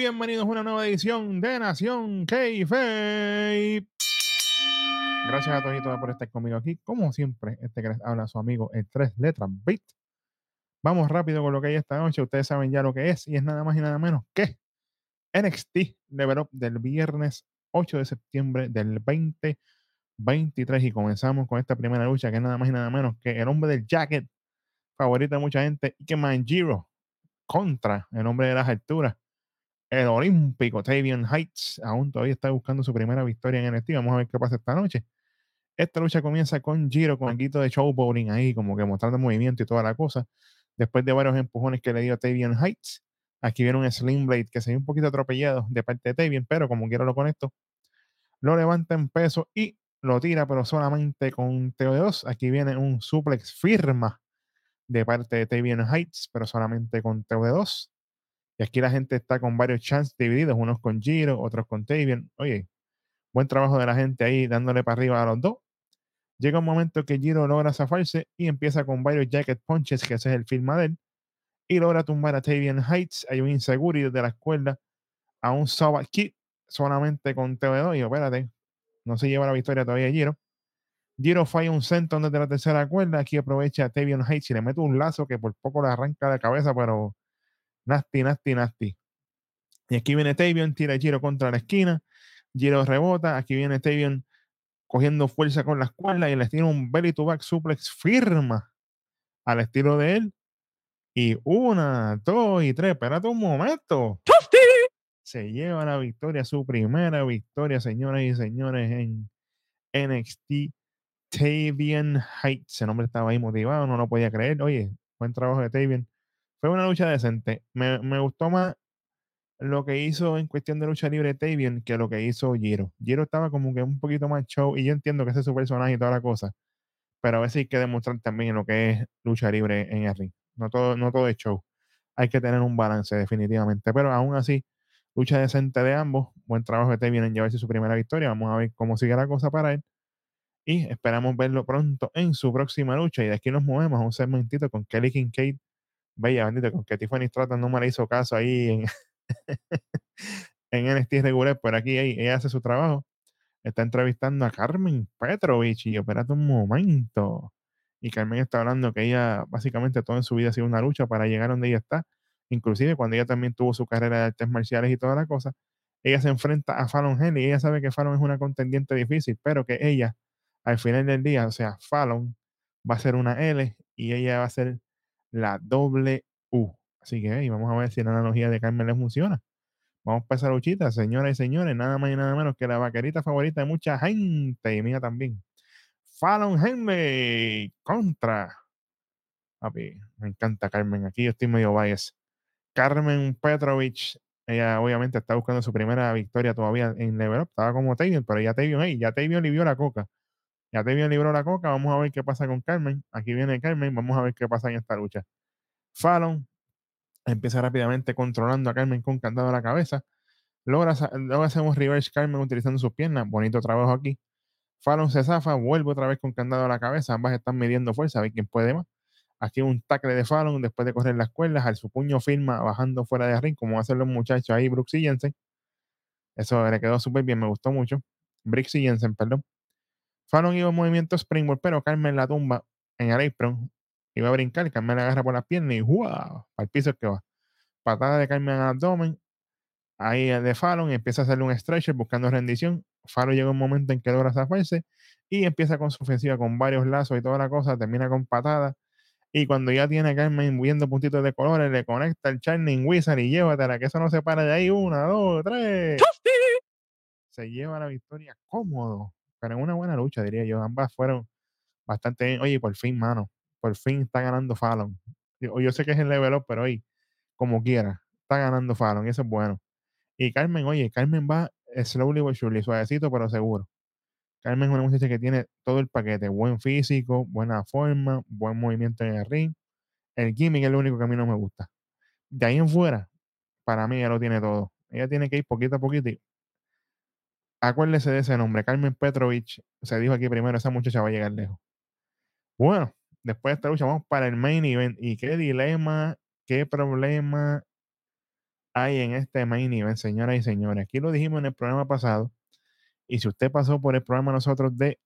Y bienvenidos a una nueva edición de Nación k Gracias a todos por estar conmigo aquí. Como siempre, este que les habla su amigo el tres letras Beat. Vamos rápido con lo que hay esta noche. Ustedes saben ya lo que es y es nada más y nada menos que NXT Level Up del viernes 8 de septiembre del 2023 y comenzamos con esta primera lucha que es nada más y nada menos que el hombre del jacket favorito de mucha gente y que Manjiro contra el hombre de las alturas el olímpico Tavian Heights aún todavía está buscando su primera victoria en NXT. Vamos a ver qué pasa esta noche. Esta lucha comienza con Giro, con el quito de showboating ahí, como que mostrando movimiento y toda la cosa. Después de varios empujones que le dio Tavian Heights, aquí viene un Slim Blade que se ve un poquito atropellado de parte de Tavian, pero como quiero lo conecto, lo levanta en peso y lo tira, pero solamente con TO2. Aquí viene un suplex firma de parte de Tavian Heights, pero solamente con TO2. Y aquí la gente está con varios chants divididos, unos con Giro, otros con Tavian. Oye, buen trabajo de la gente ahí dándole para arriba a los dos. Llega un momento que Giro logra zafarse y empieza con varios jacket punches, que ese es el firma de él, y logra tumbar a Tavian Heights. Hay un insegurity de la escuela a un Sabat Kid solamente con TV2. Y espérate, no se lleva la victoria todavía Giro. Giro falla un centón desde la tercera cuerda. Aquí aprovecha a Tavian Heights y le mete un lazo que por poco le arranca la cabeza, pero Nasty, nasty, nasty. Y aquí viene Tavion, tira Giro contra la esquina. Giro rebota. Aquí viene Tavion cogiendo fuerza con la escuela y le tira un belly to back suplex firma al estilo de él. Y una, dos y tres. Espérate un momento. Se lleva la victoria, su primera victoria, señoras y señores, en NXT. Tavian Heights. Ese nombre estaba ahí motivado, no lo podía creer. Oye, buen trabajo de Tavian fue una lucha decente. Me, gustó más lo que hizo en cuestión de lucha libre Tavian que lo que hizo Giro. Giro estaba como que un poquito más show y yo entiendo que ese es su personaje y toda la cosa, pero a veces hay que demostrar también lo que es lucha libre en el ring. No todo, no todo es show. Hay que tener un balance definitivamente, pero aún así, lucha decente de ambos. Buen trabajo de Tavian en llevarse su primera victoria. Vamos a ver cómo sigue la cosa para él. Y esperamos verlo pronto en su próxima lucha. Y de aquí nos movemos a un segmentito con Kelly Kincaid Bella, bendito, con que Tiffany Stratton no me le hizo caso ahí en, en NXT regular, pero aquí ella hace su trabajo. Está entrevistando a Carmen Petrovich y espérate un momento. Y Carmen está hablando que ella básicamente toda su vida ha sido una lucha para llegar donde ella está. Inclusive cuando ella también tuvo su carrera de artes marciales y toda la cosa, ella se enfrenta a Fallon Henley ella sabe que Fallon es una contendiente difícil, pero que ella, al final del día, o sea, Fallon va a ser una L y ella va a ser la doble U. Así que vamos a ver si la analogía de Carmen le funciona. Vamos para esa luchita, señoras y señores, nada más y nada menos que la vaquerita favorita de mucha gente y mía también. Fallon Henley contra. me encanta Carmen. Aquí yo estoy medio bias. Carmen Petrovich, ella obviamente está buscando su primera victoria todavía en Level Up. Estaba como Tavion, pero ya Tavion, hey, ya Tavion libró la coca. Ya Tavion libró la coca. Vamos a ver qué pasa con Carmen. Aquí viene Carmen. Vamos a ver qué pasa en esta lucha. Fallon empieza rápidamente controlando a Carmen con candado a la cabeza. Logra, luego hacemos reverse Carmen utilizando sus piernas. Bonito trabajo aquí. Fallon se zafa, vuelve otra vez con candado a la cabeza. Ambas están midiendo fuerza, a ver quién puede más. Aquí un tackle de Fallon después de correr las cuerdas. Al su puño firma bajando fuera de ring, como hacen los muchachos ahí, Brooks y Jensen. Eso le quedó súper bien, me gustó mucho. Y Jensen, perdón. Fallon iba en movimiento springboard, pero Carmen la tumba en el apron iba a brincar, Carmen la agarra por las piernas y ¡guau! Al piso que va. Patada de Carmen al abdomen. Ahí de Fallon empieza a hacerle un stretcher buscando rendición. Fallon llega un momento en que logra zafarse y empieza con su ofensiva con varios lazos y toda la cosa. Termina con patada. Y cuando ya tiene a Carmen viendo puntitos de colores, le conecta el Shining Wizard y llévatela, que eso no se para de ahí. Una, dos, tres. Se lleva la victoria cómodo, pero en una buena lucha, diría yo. Ambas fueron bastante bien. Oye, por fin, mano por fin está ganando Fallon. Yo, yo sé que es el level up, pero hoy, como quiera, está ganando Fallon y eso es bueno. Y Carmen, oye, Carmen va slowly but surely, suavecito pero seguro. Carmen es una muchacha que tiene todo el paquete, buen físico, buena forma, buen movimiento en el ring. El gimmick es lo único que a mí no me gusta. De ahí en fuera, para mí ella lo tiene todo. Ella tiene que ir poquito a poquito. Acuérdese de ese nombre, Carmen Petrovich. Se dijo aquí primero, esa muchacha va a llegar lejos. Bueno, después de esta lucha vamos para el main event. Y qué dilema, qué problema hay en este main event, señoras y señores. Aquí lo dijimos en el programa pasado. Y si usted pasó por el programa nosotros de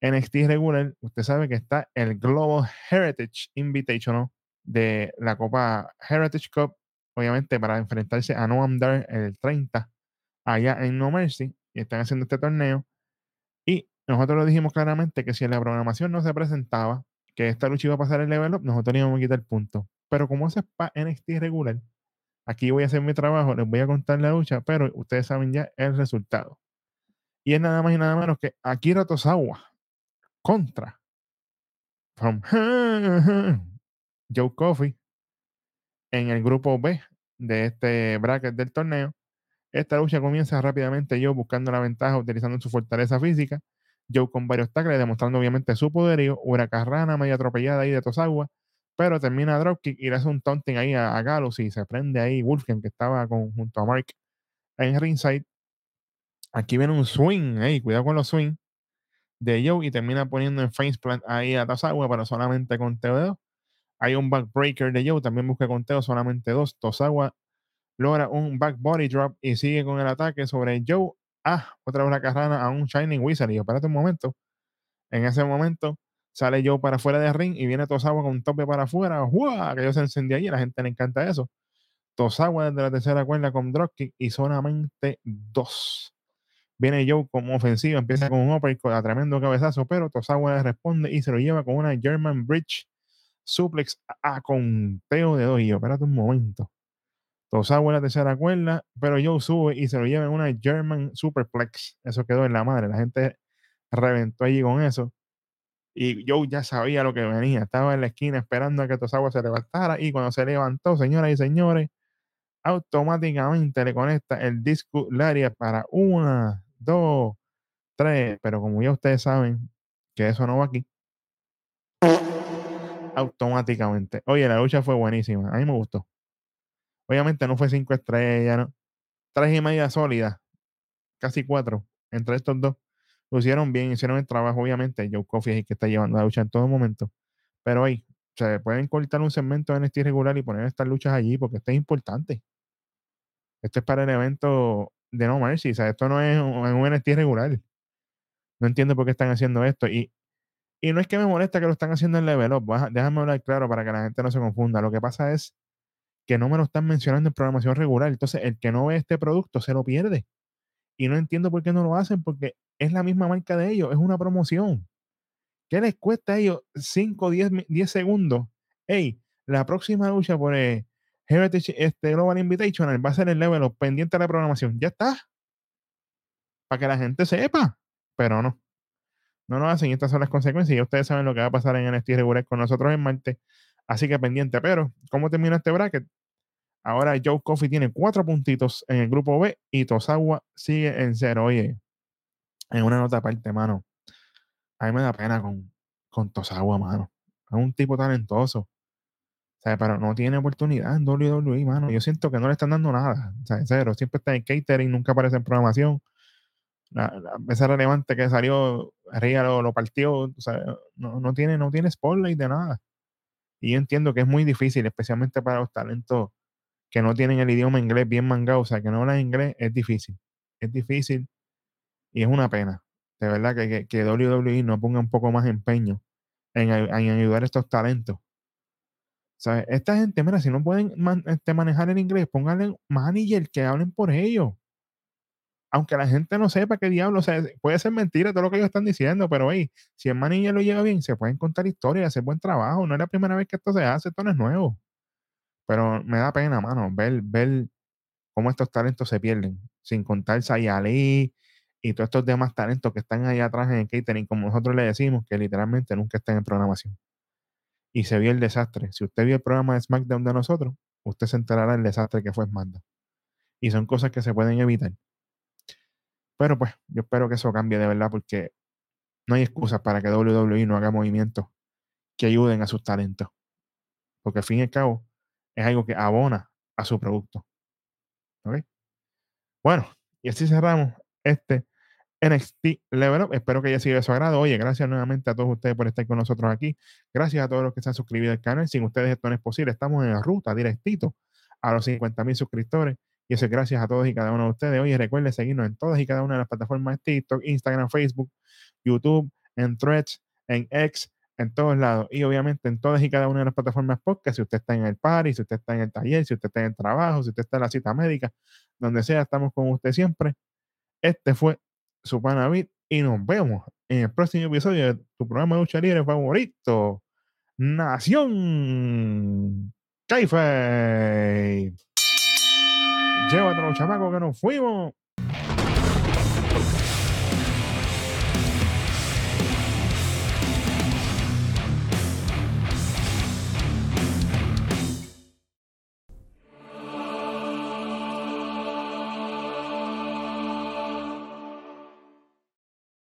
NXT regular, usted sabe que está el Global Heritage Invitational de la Copa Heritage Cup, obviamente para enfrentarse a Noam Dar el 30 allá en No Mercy. Y están haciendo este torneo. Y nosotros lo dijimos claramente que si la programación no se presentaba, que esta lucha iba a pasar el level up, nosotros íbamos a quitar el punto. Pero como es para NXT regular, aquí voy a hacer mi trabajo, les voy a contar la lucha, pero ustedes saben ya el resultado. Y es nada más y nada menos que Akira Tosawa contra Joe Coffey en el grupo B de este bracket del torneo. Esta lucha comienza rápidamente Joe buscando la ventaja utilizando su fortaleza física. Joe con varios tackles demostrando obviamente su poderío. Una carrana medio atropellada ahí de Tosawa pero termina dropkick y le hace un taunting ahí a, a y se prende ahí Wolfgang que estaba con, junto a Mark en ringside. Aquí viene un swing, ahí, cuidado con los swing de Joe y termina poniendo en plant ahí a Tosawa, pero solamente con TO2. Hay un backbreaker de Joe, también busca conteo solamente dos. Tosawa logra un back body drop y sigue con el ataque sobre Joe. Ah, otra vez la carrana a un Shining Wizard. Y yo, espérate un momento. En ese momento, Sale Joe para afuera de ring y viene Tosawa con un tope para afuera. ¡Guau! Que yo se encendió ahí, a la gente le encanta eso. Tosawa desde la tercera cuerda con dropkick y solamente dos. Viene Joe como ofensiva, empieza con un uppercut a tremendo cabezazo, pero Tosawa le responde y se lo lleva con una German Bridge suplex a conteo de dos. Y yo, espérate un momento. Tosawa en la tercera cuerda, pero Joe sube y se lo lleva en una German Superplex. Eso quedó en la madre. La gente reventó allí con eso. Y Joe ya sabía lo que venía. Estaba en la esquina esperando a que Tosawa se levantara. Y cuando se levantó, señoras y señores, automáticamente le conecta el disco Laria para una, dos, tres. Pero como ya ustedes saben que eso no va aquí, automáticamente. Oye, la lucha fue buenísima. A mí me gustó. Obviamente no fue cinco estrellas, ¿no? Tres y media sólidas. Casi cuatro entre estos dos lo hicieron bien, hicieron el trabajo, obviamente. Joe Coffey es el que está llevando la lucha en todo momento. Pero ahí, se pueden cortar un segmento de NXT regular y poner estas luchas allí porque esto es importante. Esto es para el evento de No Mercy. O sea, esto no es un, NXT regular. No entiendo por qué están haciendo esto. Y, y no es que me molesta que lo están haciendo en level up. Déjame hablar claro para que la gente no se confunda. Lo que pasa es que no me lo están mencionando en programación regular. Entonces, el que no ve este producto se lo pierde. Y no entiendo por qué no lo hacen, porque es la misma marca de ellos, es una promoción. ¿Qué les cuesta a ellos 5, 10, 10 segundos? Hey, la próxima lucha por el Heritage este Global Invitational va a ser el level pendiente de la programación. Ya está. Para que la gente sepa. Pero no. No lo hacen y estas son las consecuencias. Y ustedes saben lo que va a pasar en NXT regular con nosotros en Marte. Así que pendiente. Pero, ¿cómo termina este bracket? Ahora Joe Coffey tiene cuatro puntitos en el grupo B y Tosawa sigue en cero. Oye, en una nota aparte, mano. A mí me da pena con, con Tosawa, mano. Es un tipo talentoso. O sea, pero no tiene oportunidad en WWE, mano. Yo siento que no le están dando nada. O sea, en cero. Siempre está en catering, nunca aparece en programación. La, la relevante que salió, Ría lo, partió. No, no, tiene, no tiene spotlight de nada. Y yo entiendo que es muy difícil, especialmente para los talentos que no tienen el idioma inglés bien mangado, o sea, que no hablan inglés, es difícil. Es difícil y es una pena. De verdad que, que, WWE no ponga un poco más empeño en, ayudar a estos talentos. ¿Sabes? Esta gente, mira, si no pueden este, manejar el inglés, pónganle manager que hablen por ellos. Aunque la gente no sepa qué diablo, puede ser mentira todo lo que ellos están diciendo, pero hey, si el manager lo lleva bien, se pueden contar historias, hacer buen trabajo. No es la primera vez que esto se hace, esto no es nuevo. Pero me da pena, mano, ver, ver cómo estos talentos se pierden. Sin contar Sayali y todos estos demás talentos que están ahí atrás en el catering, como nosotros le decimos, que literalmente nunca están en programación. Y se vio el desastre. Si usted vio el programa de SmackDown de nosotros, usted se enterará del desastre que fue SmackDown. Y son cosas que se pueden evitar. Pero pues, yo espero que eso cambie de verdad, porque no hay excusas para que WWE no haga movimientos que ayuden a sus talentos. Porque al fin y al cabo, es algo que abona a su producto. ¿Ok? Bueno, y así cerramos este NXT Level Up. Espero que haya sido de su agrado. Oye, gracias nuevamente a todos ustedes por estar con nosotros aquí. Gracias a todos los que se han suscrito al canal. Sin ustedes esto no es posible. Estamos en la ruta directito a los 50 mil suscriptores. Y eso es gracias a todos y cada uno de ustedes. Oye, recuerden seguirnos en todas y cada una de las plataformas TikTok, Instagram, Facebook, YouTube, en Threads, en X, en todos lados. Y obviamente en todas y cada una de las plataformas podcast. Si usted está en el party, si usted está en el taller, si usted está en el trabajo, si usted está en la cita médica, donde sea, estamos con usted siempre. Este fue su Panavit y nos vemos en el próximo episodio de tu programa de lucha libre favorito, Nación Caife. Llévatelo, chamaco, que nos fuimos.